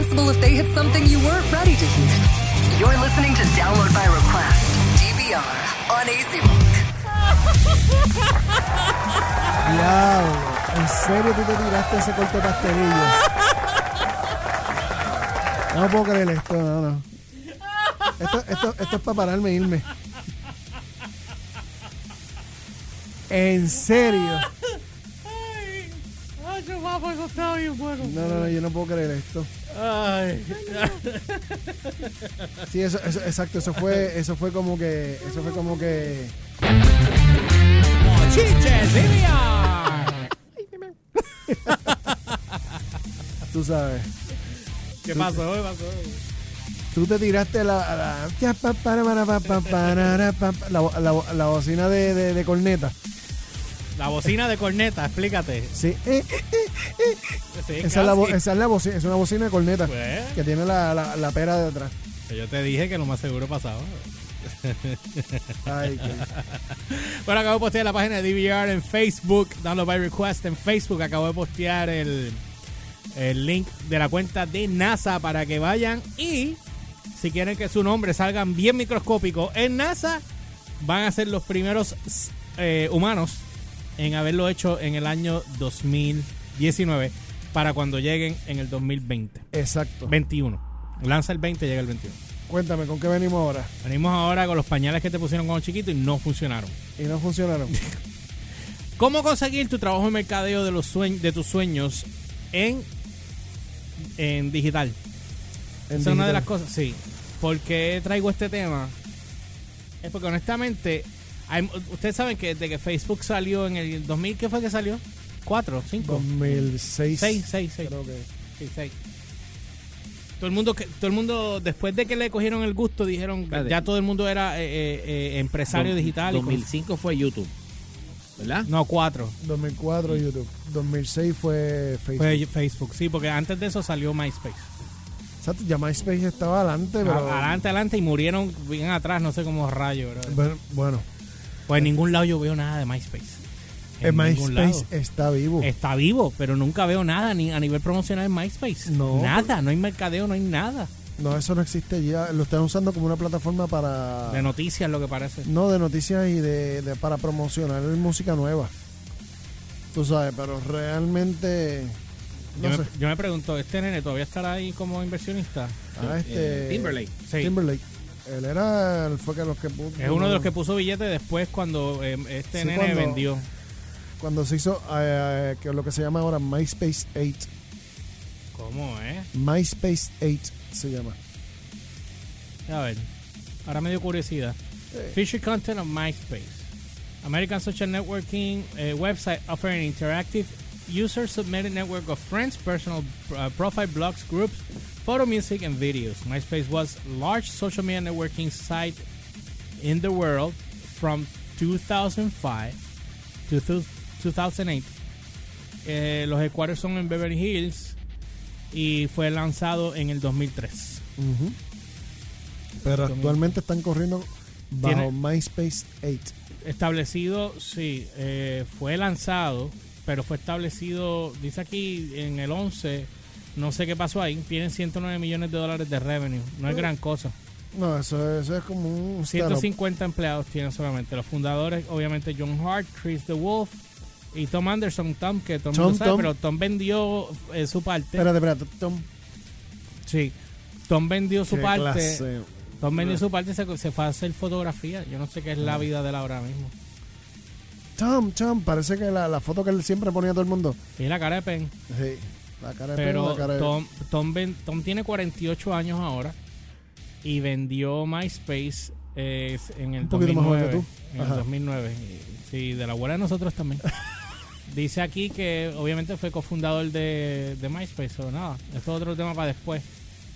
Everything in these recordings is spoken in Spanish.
responsible if they hit something you weren't ready to hear. You're listening to Download by Request, DVR, on AC Rock. Diablo, ¿en serio tú te tiraste ese corte pastelillo? No puedo creer esto, no, no. Esto, esto, esto es para pararme e irme. ¿En serio? Papá, eso está bien bueno. No, no, no, yo no puedo creer esto. Ay. Sí, eso, eso, exacto, eso fue, eso fue como que, eso fue como que, tú sabes, ¿Qué pasó? ¿Qué pasó? tú te tiraste la, la, la, la bocina de, de, de corneta. La bocina de corneta, explícate. Sí, eh, eh, Sí, esa, es la, bo- casi. esa es la bocina, es una bocina de corneta Pues. que tiene la, la, la pera de atrás. Yo te dije que lo más seguro pasaba. Ay, qué- Bueno, acabo de postear la página de DVR en Facebook, Download by Request en Facebook. Acabo de postear el, el link de la cuenta de NASA para que vayan y si quieren que su nombre salgan bien microscópico en NASA, van a ser los primeros eh, humanos en haberlo hecho en el año 2019 para cuando lleguen en el 2020. exacto. 21. Lanza el 20 llega el 21. Cuéntame, ¿con qué venimos ahora? Venimos ahora con los pañales que te pusieron cuando chiquito y no funcionaron. Y no funcionaron. ¿Cómo conseguir tu trabajo en mercadeo de, los sueñ- de tus sueños en, en digital? En Esa es una de las cosas, sí. ¿Por qué traigo este tema? Es porque honestamente, hay- ustedes saben que desde que Facebook salió en el 2000, ¿qué fue que salió? ¿Cuatro? ¿Cinco? 2006. Seis, seis, seis. Creo que. Sí, seis. Todo el mundo, que, todo el mundo después de que le cogieron el gusto, dijeron que Espérate. ya todo el mundo era eh, eh, eh, empresario Dos- digital. y cosas. 2005 fue YouTube. ¿Verdad? No, cuatro. 2004 YouTube. 2006 fue Facebook. Fue Facebook, sí, porque antes de eso salió MySpace. Exacto, ya MySpace estaba adelante, pero. Adelante, adelante y murieron bien atrás, no sé cómo rayos. bro. Bueno, bueno, Pues en ningún lado yo veo nada de MySpace. ningún MySpace lado. está vivo. Está vivo, pero nunca veo nada ni a nivel promocional en MySpace. No. Nada, no hay mercadeo, no hay nada. No, eso no existe ya. Lo están usando como una plataforma para. De noticias, lo que parece. no, de noticias y de, de- para promocionar música nueva. Tú sabes, pero realmente. No yo, me, yo me pregunto, ¿este nene todavía estará ahí como inversionista? Ah, este. Eh, Timberlake. Sí. Timberlake. Él era. Fue que los que puso. Es uno de los que puso billetes después cuando eh, este Sí, nene cuando- vendió. Cuando se hizo. eh, que es lo que se llama ahora MySpace 8. ¿Cómo, eh? MySpace 8 se llama. A ver, ahora me dio curiosidad. Feature content of MySpace. American social networking website offering interactive user-submitted network of friends, personal uh, profile blogs, groups, photo, music, and videos. MySpace was large social media networking site in the world from 2005 to thu- 2008. Eh, los headquarters son en Beverly Hills y fue lanzado en el 2003. Ujú. Pero actualmente están corriendo bajo MySpace 8. establecido, sí, eh, fue lanzado, pero fue establecido, dice aquí en el 11, no sé qué pasó ahí, tienen 109 millones de dólares de revenue, no es gran cosa. No, eso, eso es como un startup. 150 empleados tienen solamente. Los fundadores, obviamente, John Hart, Chris DeWolf y Tom Anderson. Tom, que Tom, Tom, lo sabe, Tom. pero Tom vendió eh, su parte. Espérate, espérate. Tom, sí, Tom vendió su qué parte. clase. Tom vendió su parte y se, se fue a hacer fotografía. Yo no sé qué es la vida de él ahora mismo. Tom, Tom, parece que la, la foto que él siempre ponía a todo el mundo. Y la cara de pen. Sí, la cara de Pero la cara de... Tom, Tom, Tom tiene 48 años ahora y vendió MySpace eh, en el Un poquito más 2009. joven que tú. En el Ajá. 2009. Y- Sí, de la abuela de nosotros también. Dice aquí que obviamente fue cofundador de, de MySpace o nada. Esto es otro tema para después.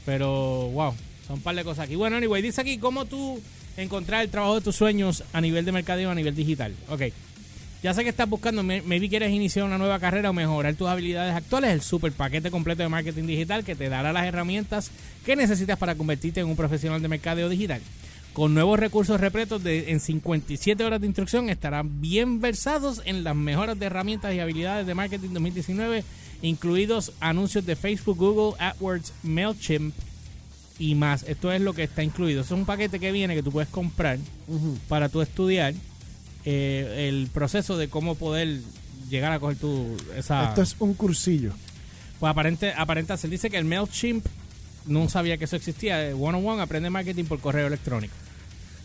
Pero, wow, son un par de cosas aquí. Bueno, anyway, dice aquí cómo tú encontrar el trabajo de tus sueños a nivel de mercadeo, a nivel digital. Ok. Ya sé que estás buscando, may- maybe quieres iniciar una nueva carrera o mejorar tus habilidades actuales, el super paquete completo de marketing digital que te dará las herramientas que necesitas para convertirte en un profesional de mercadeo digital. Con nuevos recursos repletos de, en 57 horas de instrucción estarán bien versados en las mejoras de herramientas y habilidades de marketing 2019, incluidos anuncios de Facebook, Google, AdWords, MailChimp y más. Esto es lo que está incluido. Es un paquete que viene que tú puedes comprar para tú estudiar eh, el proceso de cómo poder llegar a coger tu esa Esto es un cursillo. pues aparente aparenta ser dice que el Mailchimp no sabía que eso existía one on one aprende marketing por correo electrónico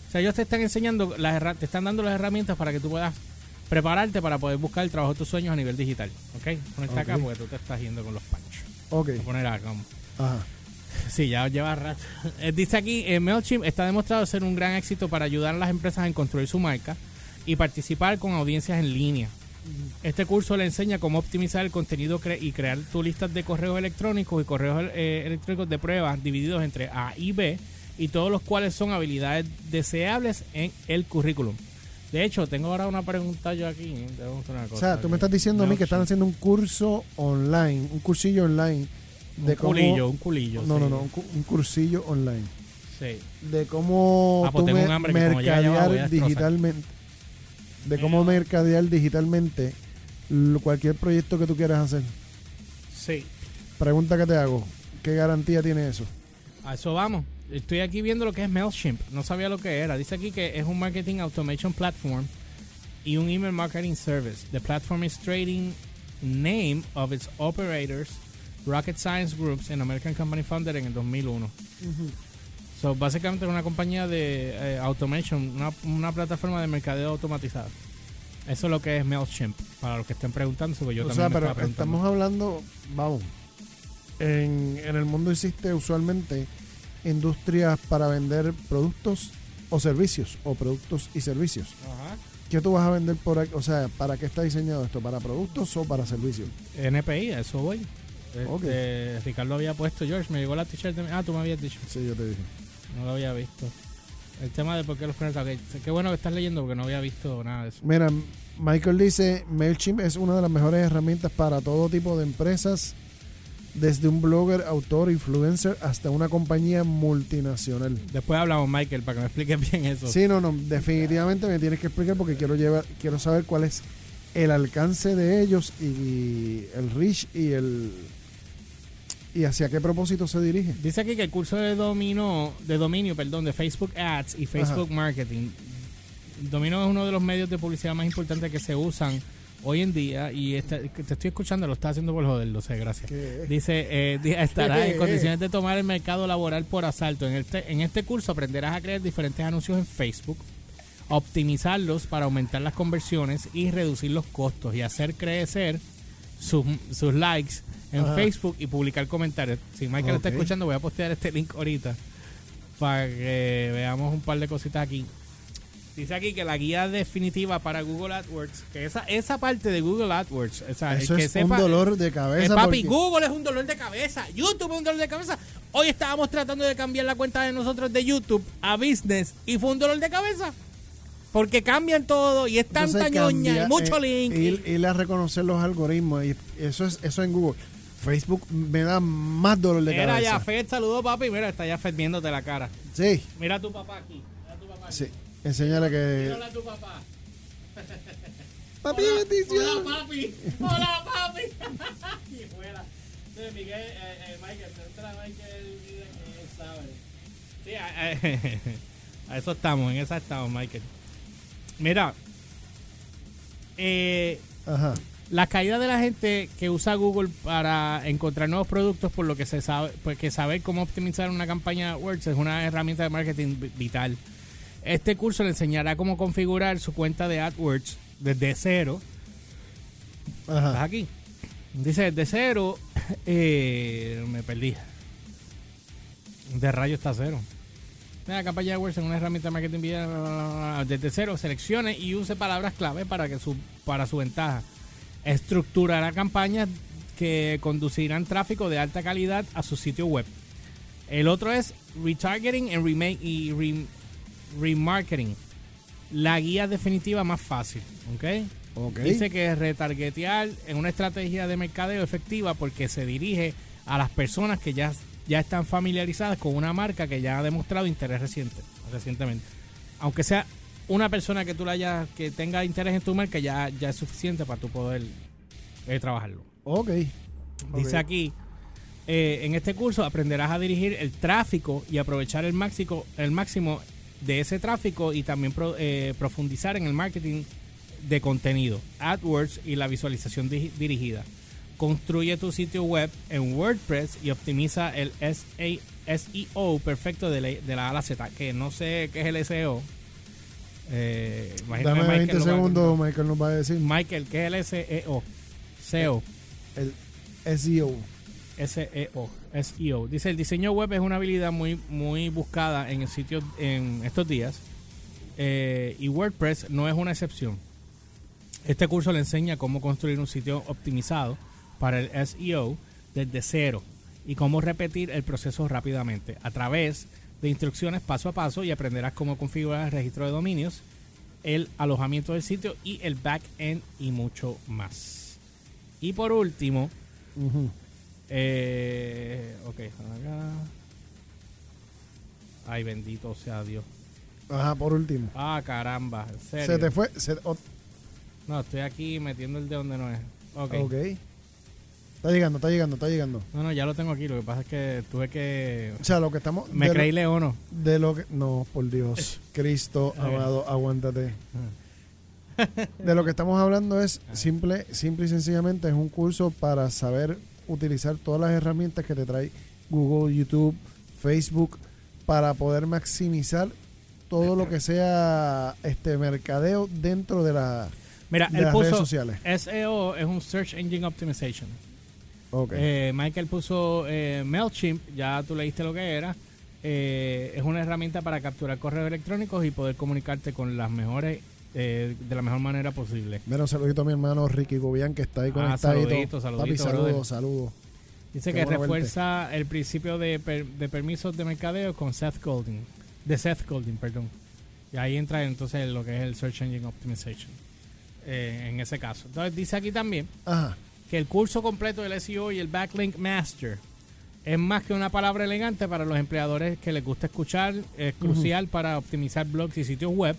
o sea ellos te están enseñando las te están dando las herramientas para que tú puedas prepararte para poder buscar el trabajo de tus sueños a nivel digital ¿ok? ponerte acá Ok. porque tú te estás yendo con los panchos Ok. Voy a poner acá Ajá. Sí, ya lleva rato. Eh, Dice aquí, eh, MailChimp está demostrado ser un gran éxito para ayudar a las empresas en construir su marca y participar con audiencias en línea. Este curso le enseña cómo optimizar el contenido cre- y crear tu listas de correos electrónicos y correos eh, electrónicos de pruebas divididos entre A y B y todos los cuales son habilidades deseables en el currículum. De hecho, tengo ahora una pregunta yo aquí. Hacer una O cosa sea, tú me estás diciendo a mí que están haciendo un curso online, un cursillo online de un cómo... culillo, un culillo. no, sí. no, no, un, cu- un cursillo online. Sí. De cómo Ah, pues tú tengo me- mercadear digitalmente. De cómo mercadear digitalmente cualquier proyecto que tú quieras hacer. Sí. Pregunta que te hago. ¿Qué garantía tiene eso? A eso vamos. Estoy aquí viendo lo que es MailChimp. No sabía lo que era. Dice aquí que es un marketing automation platform y un email marketing service. The platform is trading name of its operators, Rocket Science Groups, and American Company Founded en el 2001. So, básicamente es una compañía de eh, automation, una, una plataforma de mercadeo automatizado. Eso es lo que es MailChimp, para los que estén preguntando, porque yo o también sea, me pero preguntando. estamos hablando, vamos, en, en el mundo existe usualmente industrias para vender productos o servicios, o productos y servicios. Ajá. ¿Qué tú vas a vender por aquí? O sea, ¿para qué está diseñado esto? ¿Para productos o para servicios? NPI, eso voy. Este, Ricardo había puesto, George, me llegó la t-shirt. de- Ah, tú me habías dicho. Sí, yo te dije. No lo había visto. El tema de por qué los planetas. ok, Qué bueno que estás leyendo porque no había visto nada de eso. Mira, Michael dice, MailChimp es una de las mejores herramientas para todo tipo de empresas, desde un blogger, autor, influencer, hasta una compañía multinacional. Después hablamos, Michael, para que me expliques bien eso. Sí, no, no, definitivamente me tienes que explicar porque quiero llevar, quiero saber cuál es el alcance de ellos y el reach y el y hacia qué propósito se dirige. Dice aquí que el curso de dominio, de dominio, perdón, de Facebook Ads y Facebook Marketing. Domino es uno de los medios de publicidad más importantes que se usan hoy en día y que te estoy escuchando, lo está haciendo por joder, lo sé, gracias. ¿Qué? Dice, eh, di- estará en condiciones de tomar el mercado laboral por asalto. En este, en este curso aprenderás a crear diferentes anuncios en Facebook, optimizarlos para aumentar las conversiones y reducir los costos y hacer crecer sus, sus likes en Ajá. Facebook y publicar comentarios. Si Michael está escuchando, voy a postear este link ahorita para que veamos un par de cositas aquí. Dice aquí que la guía definitiva para Google AdWords, que esa, esa parte de Google AdWords, o sea, el que es sepa, un dolor de eh, cabeza. papi, porque- Google es un dolor de cabeza. YouTube es un dolor de cabeza. Hoy estábamos tratando de cambiar la cuenta de nosotros de YouTube a business y fue un dolor de cabeza. Porque cambian todo y es tanta Entonces ñoña cambia, y mucho eh, link. Ir, ir a reconocer los algoritmos y eso es eso en Google. Facebook me da más dolor de Mira, cabeza. Jafet, saludos, papi. Mira, está Jafet viéndote la cara. Sí, Mira a tu papá aquí. Mira a tu papá aquí. sí. Enséñale que. Mírale a tu papá. Papi, Hola, bendición. Hola, papi. Hola, papi. y fuera. Entonces, Miguel, eh, eh, Michael, entra Michael él sabe. Sí, a, a- a eso estamos, en esa estamos, Michael. Mira, eh, Ajá. la caída de la gente que usa Google para encontrar nuevos productos, por lo que se sabe, pues que saber cómo optimizar una campaña AdWords es una herramienta de marketing vi- vital. Este curso le enseñará cómo configurar su cuenta de AdWords desde cero. ¿Estás Ajá. aquí? Dice desde cero. eh, me perdí. De rayo está cero. La campaña de AdWords en una herramienta de marketing vital, desde cero. Seleccione y use palabras clave para que su para su ventaja. Estructurará campañas que conducirán tráfico de alta calidad a su sitio web. El otro es retargeting and remake y re- remarketing. La guía definitiva más fácil, ¿ok? Ok. Dice que retargetear en una estrategia de mercadeo efectiva porque se dirige a las personas que ya ya están familiarizadas con una marca que ya ha demostrado interés reciente, recientemente. Aunque sea una persona que tú la hayas, que tenga interés en tu marca, ya, ya es suficiente para tu poder eh, trabajarlo. Ok. Dice aquí, eh, en este curso aprenderás a dirigir el tráfico y aprovechar el máximo, el máximo de ese tráfico y también pro- eh, profundizar en el marketing de contenido, AdWords y la visualización di- dirigida. Construye tu sitio web en WordPress y optimiza el SEO perfecto de la, de la A a la Z, que no sé qué es el SEO. Eh, Dame Michael 20 lo va a segundos, Michael nos va a decir. Michael, ¿qué es el SEO? SEO. El E SEO. SEO, SEO. Dice, el diseño web es una habilidad muy, muy buscada en el sitio en estos días eh, y WordPress no es una excepción. Este curso le enseña cómo construir un sitio optimizado para el SEO desde cero y cómo repetir el proceso rápidamente a través de instrucciones paso a paso y aprenderás cómo configurar el registro de dominios, el alojamiento del sitio y el backend y mucho más. Y por último, Ujú. eh, ok, acá. Ay, bendito sea Dios. Ajá, por último. Ah, caramba, en serio. Se te fue. se- o- No, estoy aquí metiendo el de donde no es. Ok. ok. Está llegando, está llegando, está llegando. No, no, ya lo tengo aquí. Lo que pasa es que tuve que. O sea, lo que estamos. Me creí leono. de lo que. No, por Dios. Cristo, amado, aguántate. De lo que estamos hablando es simple, simple y sencillamente es un curso para saber utilizar todas las herramientas que te trae Google, YouTube, Facebook para poder maximizar todo lo que sea este mercadeo dentro de la Mira, de él las redes puso. sociales. SEO es un Search Engine Optimization. Eh, Michael puso eh, MailChimp, ya tú leíste lo que era. Eh, es una herramienta para capturar correos electrónicos y poder comunicarte con las mejores, eh, de la mejor manera posible. Mira, un saludito a mi hermano Ricky Gobián que está ahí Ah, conectado. saludito, saludito, Papi, brother. saludos, saludos. Dice Qué que refuerza el principio de, per- de permisos de mercadeo con Seth Godin. De Seth Godin, perdón. Y ahí entra entonces lo que es el Search Engine Optimization. eh, en ese caso. Entonces dice aquí también Ajá. Que el curso completo del SEO y el Backlink Master es más que una palabra elegante para los empleadores que les gusta escuchar. Es crucial para optimizar blogs y sitios web.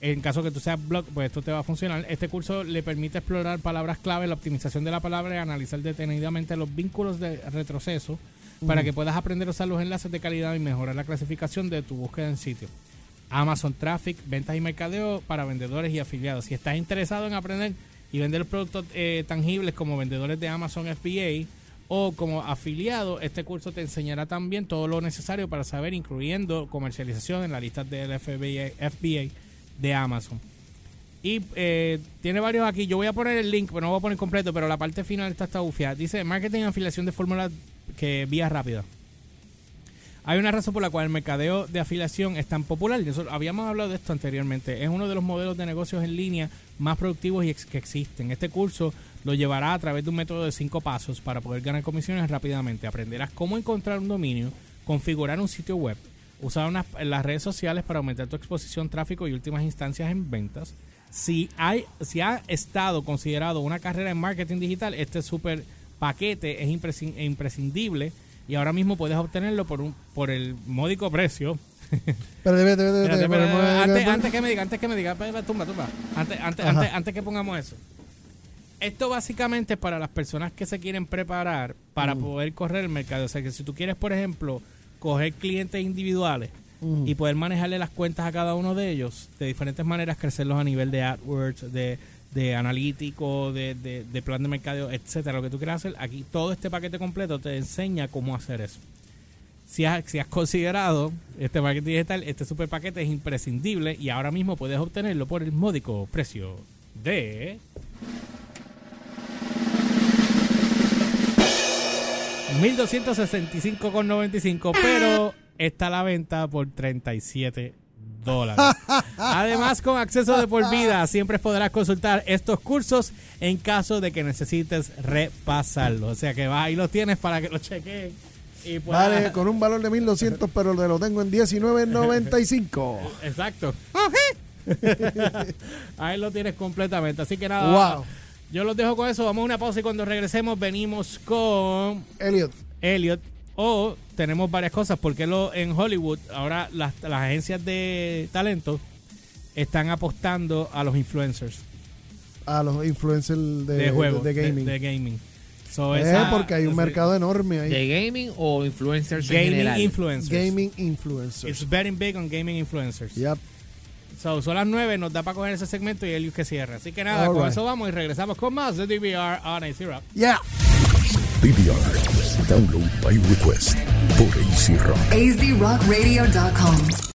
En caso que tú seas blog, pues esto te va a funcionar. Este curso le permite explorar palabras clave, la optimización de la palabra y analizar detenidamente los vínculos de retroceso para que puedas aprender a usar los enlaces de calidad y mejorar la clasificación de tu búsqueda en sitio. Amazon Traffic, ventas y mercadeo para vendedores y afiliados. Si estás interesado en aprender y vender productos eh, tangibles como vendedores de Amazon FBA o como afiliado, este curso te enseñará también todo lo necesario para saber, incluyendo comercialización en la lista del FBA, FBA de Amazon. Y eh, tiene varios aquí. Yo voy a poner el link, pero no voy a poner completo, pero la parte final está, bufiada. Dice marketing afiliación de fórmula que vía rápida. Hay una razón por la cual el mercadeo de afiliación es tan popular. Nosotros habíamos hablado de esto anteriormente. Es uno de los modelos de negocios en línea más productivos y que existen. Este curso lo llevará a través de un método de cinco pasos para poder ganar comisiones rápidamente. Aprenderás cómo encontrar un dominio, configurar un sitio web, usar las redes sociales para aumentar tu exposición, tráfico y últimas instancias en ventas. Si, hay, si ha estado considerado una carrera en marketing digital, este super paquete es imprescin- imprescindible y ahora mismo puedes obtenerlo por un por el módico precio. Pero debe, debe, debe, Espérate, debe, espérate, debe- antes, que me diga, antes que me diga, tumba, tumba. Antes, antes, antes, antes que pongamos eso. Esto básicamente es para las personas que se quieren preparar para Mm. poder correr el mercado. O sea, que si tú quieres, por ejemplo, coger clientes individuales Mm. y poder manejarle las cuentas a cada uno de ellos de diferentes maneras, crecerlos a nivel de AdWords, de, de analítico, de, de, plan de mercadeo, etcétera, lo que tú quieras hacer, aquí todo este paquete completo te enseña cómo hacer eso. Si has, si has considerado este marketing digital, este super paquete es imprescindible y ahora mismo puedes obtenerlo por el módico precio de 1265,95, pero está a la venta por 37 dólares. Además, con acceso de por vida, siempre podrás consultar estos cursos en caso de que necesites repasarlos. O sea que vas y los tienes para que los chequen. Y Vale, con un valor de 1200, pero lo tengo en 19.95. Exacto. Ahí lo tienes completamente. Así que nada. Wow. Yo los dejo con eso. Vamos a una pausa y cuando regresemos venimos con Elliot, Elliot. O tenemos varias cosas, porque lo, en Hollywood ahora las, las agencias de talento están apostando a los influencers A los influencers de, de, juegos, de, gaming. De, gaming. So, Eh, esa- porque hay un mercado enorme ahí. ¿De gaming o influencers en gaming general? influencers. Gaming influencers. It's betting big on gaming influencers. Yep. So, son las 9, nos da para coger ese segmento y Elius que cierra. Así que nada, All con right. eso vamos y regresamos con más de DVR on AC Rock. Yeah. DVR. Download by request por AC Rock. azrockradio.com.